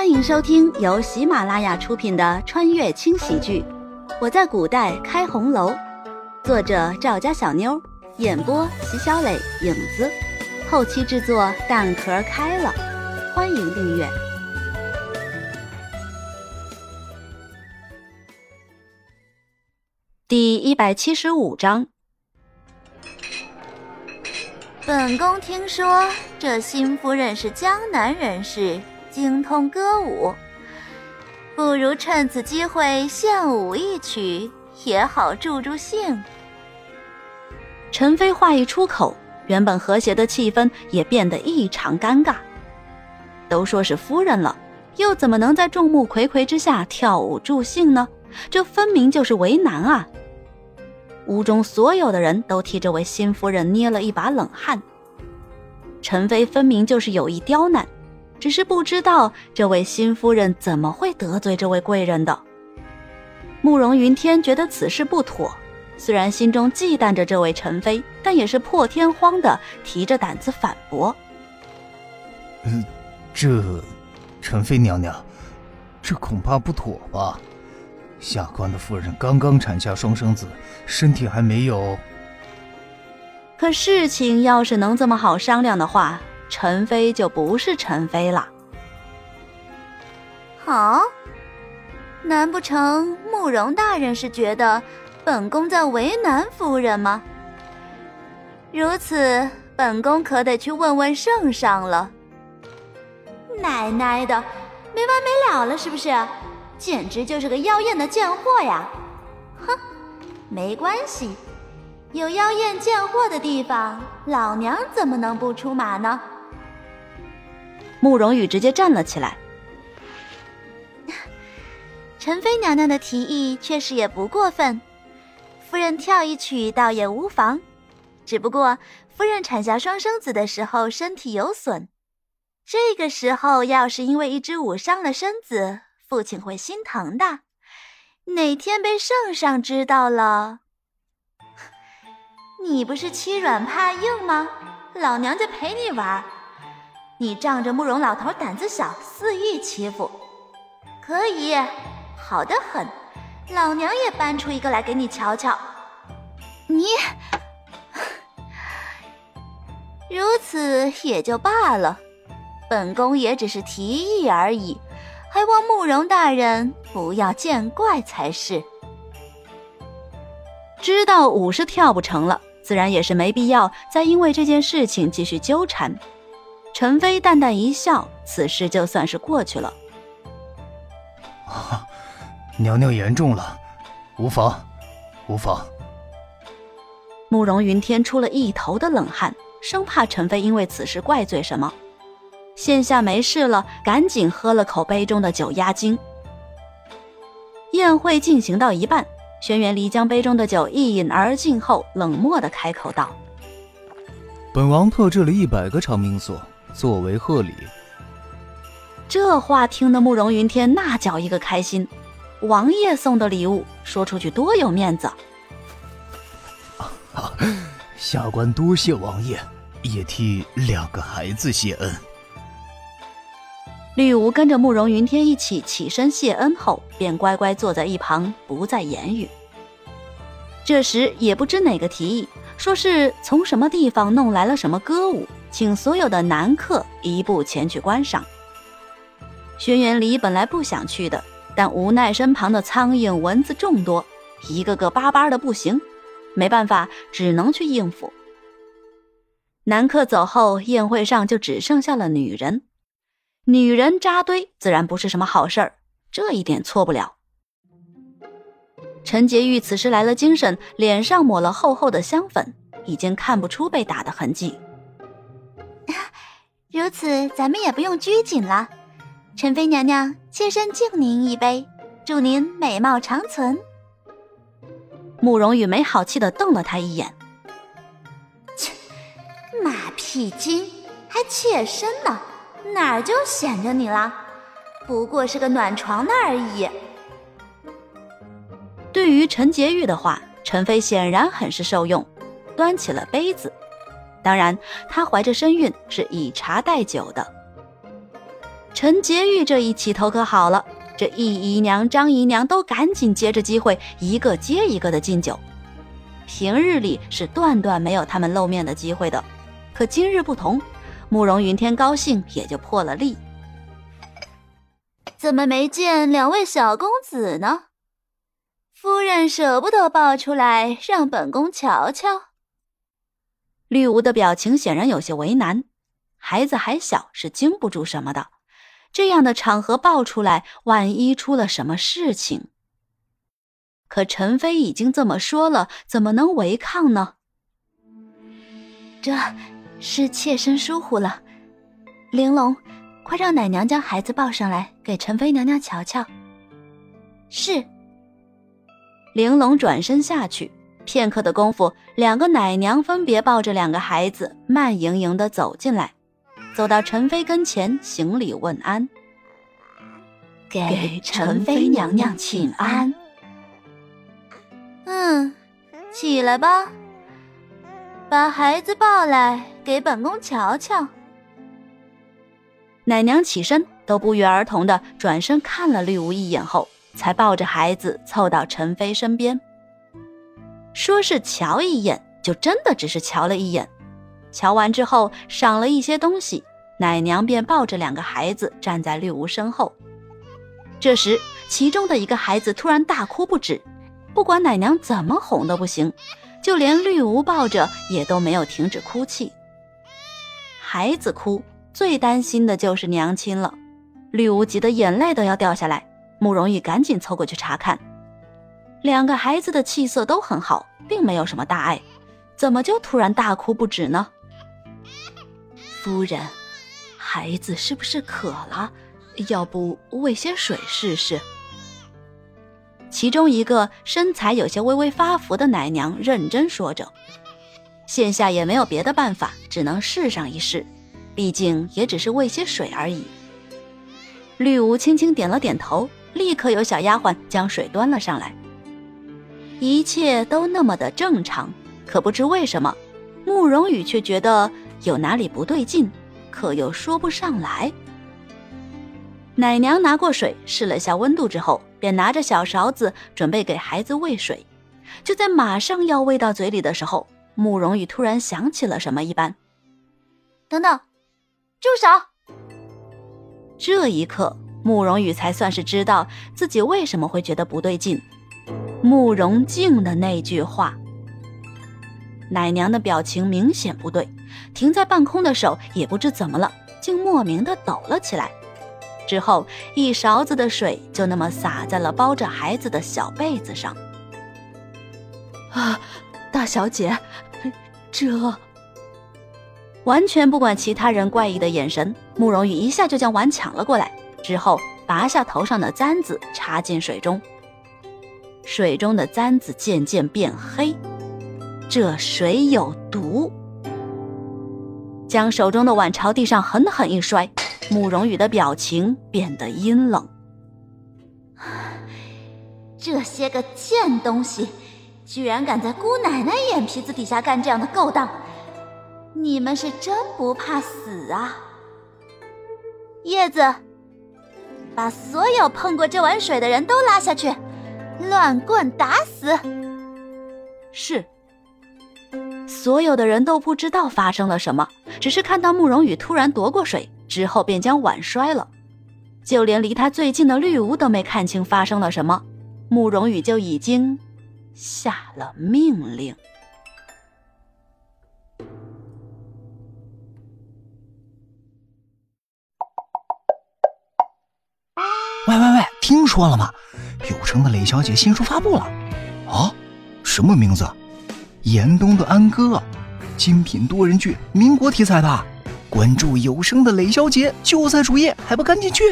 欢迎收听由喜马拉雅出品的穿越轻喜剧《我在古代开红楼》，作者赵家小妞，演播席小磊、影子，后期制作蛋壳开了。欢迎订阅。第一百七十五章。本宫听说这新夫人是江南人士，精通歌舞，不如趁此机会献舞一曲，也好助助兴。陈飞话一出口，原本和谐的气氛也变得异常尴尬。都说是夫人了，又怎么能在众目睽睽之下跳舞助兴呢？这分明就是为难啊！屋中所有的人都替这位新夫人捏了一把冷汗。陈飞分明就是有意刁难，只是不知道这位新夫人怎么会得罪这位贵人的。慕容云天觉得此事不妥，虽然心中忌惮着这位陈妃，但也是破天荒的提着胆子反驳：“嗯，这，陈妃娘娘，这恐怕不妥吧？”下官的夫人刚刚产下双生子，身体还没有。可事情要是能这么好商量的话，陈妃就不是陈妃了。好，难不成慕容大人是觉得本宫在为难夫人吗？如此，本宫可得去问问圣上了。奶奶的，没完没了了，是不是？简直就是个妖艳的贱货呀！哼，没关系，有妖艳贱货的地方，老娘怎么能不出马呢？慕容羽直接站了起来。陈妃娘娘的提议确实也不过分，夫人跳一曲倒也无妨。只不过夫人产下双生子的时候身体有损，这个时候要是因为一支舞伤了身子。父亲会心疼的，哪天被圣上知道了，你不是欺软怕硬吗？老娘就陪你玩。你仗着慕容老头胆子小，肆意欺负，可以，好的很。老娘也搬出一个来给你瞧瞧。你如此也就罢了，本宫也只是提议而已。还望慕容大人不要见怪才是。知道舞是跳不成了，自然也是没必要再因为这件事情继续纠缠。陈飞淡淡一笑，此事就算是过去了。娘娘言重了，无妨，无妨。慕容云天出了一头的冷汗，生怕陈飞因为此事怪罪什么。现下没事了，赶紧喝了口杯中的酒压惊。宴会进行到一半，轩辕离将杯中的酒一饮而尽后，冷漠的开口道：“本王特制了一百个长命锁，作为贺礼。”这话听得慕容云天那叫一个开心，王爷送的礼物，说出去多有面子。下官多谢王爷，也替两个孩子谢恩。绿芜跟着慕容云天一起起身谢恩后，便乖乖坐在一旁，不再言语。这时也不知哪个提议，说是从什么地方弄来了什么歌舞，请所有的男客一步前去观赏。轩辕离本来不想去的，但无奈身旁的苍蝇蚊子众多，一个个巴巴的不行，没办法，只能去应付。男客走后，宴会上就只剩下了女人。女人扎堆自然不是什么好事儿，这一点错不了。陈洁玉此时来了精神，脸上抹了厚厚的香粉，已经看不出被打的痕迹。如此，咱们也不用拘谨了。陈妃娘娘，妾身敬您一杯，祝您美貌长存。慕容羽没好气的瞪了他一眼：“切，马屁精，还妾身呢？”哪儿就显着你了？不过是个暖床的而已。对于陈洁玉的话，陈飞显然很是受用，端起了杯子。当然，她怀着身孕，是以茶代酒的。陈洁玉这一起头可好了，这易姨娘、张姨娘都赶紧接着机会，一个接一个的敬酒。平日里是断断没有他们露面的机会的，可今日不同，慕容云天高兴也就破了例。怎么没见两位小公子呢？夫人舍不得抱出来让本宫瞧瞧。绿芜的表情显然有些为难，孩子还小，是经不住什么的。这样的场合抱出来，万一出了什么事情？可陈飞已经这么说了，怎么能违抗呢？这是妾身疏忽了，玲珑，快让奶娘将孩子抱上来，给陈妃娘娘瞧瞧。是。玲珑转身下去，片刻的功夫，两个奶娘分别抱着两个孩子，慢盈盈地走进来，走到陈妃跟前，行礼问安，给陈妃娘娘请安。嗯，起来吧，把孩子抱来给本宫瞧瞧。奶娘起身，都不约而同的转身看了绿芜一眼后。才抱着孩子凑到陈妃身边，说是瞧一眼，就真的只是瞧了一眼。瞧完之后，赏了一些东西，奶娘便抱着两个孩子站在绿芜身后。这时，其中的一个孩子突然大哭不止，不管奶娘怎么哄都不行，就连绿芜抱着也都没有停止哭泣。孩子哭，最担心的就是娘亲了，绿芜急得眼泪都要掉下来。慕容羽赶紧凑过去查看，两个孩子的气色都很好，并没有什么大碍，怎么就突然大哭不止呢？夫人，孩子是不是渴了？要不喂些水试试？其中一个身材有些微微发福的奶娘认真说着，现下也没有别的办法，只能试上一试，毕竟也只是喂些水而已。绿芜轻轻点了点头。立刻有小丫鬟将水端了上来，一切都那么的正常。可不知为什么，慕容羽却觉得有哪里不对劲，可又说不上来。奶娘拿过水试了下温度之后，便拿着小勺子准备给孩子喂水。就在马上要喂到嘴里的时候，慕容羽突然想起了什么一般：“等等，住手！”这一刻。慕容羽才算是知道自己为什么会觉得不对劲。慕容静的那句话，奶娘的表情明显不对，停在半空的手也不知怎么了，竟莫名的抖了起来。之后，一勺子的水就那么洒在了包着孩子的小被子上。啊，大小姐，这……完全不管其他人怪异的眼神，慕容羽一下就将碗抢了过来。之后，拔下头上的簪子，插进水中。水中的簪子渐渐变黑，这水有毒。将手中的碗朝地上狠狠一摔，慕容羽的表情变得阴冷。这些个贱东西，居然敢在姑奶奶眼皮子底下干这样的勾当！你们是真不怕死啊？叶子。把所有碰过这碗水的人都拉下去，乱棍打死。是。所有的人都不知道发生了什么，只是看到慕容羽突然夺过水之后便将碗摔了，就连离他最近的绿芜都没看清发生了什么，慕容羽就已经下了命令。听说了吗？有声的雷小姐新书发布了。啊，什么名字？严冬的安哥，精品多人剧，民国题材的。关注有声的雷小姐就在主页，还不赶紧去？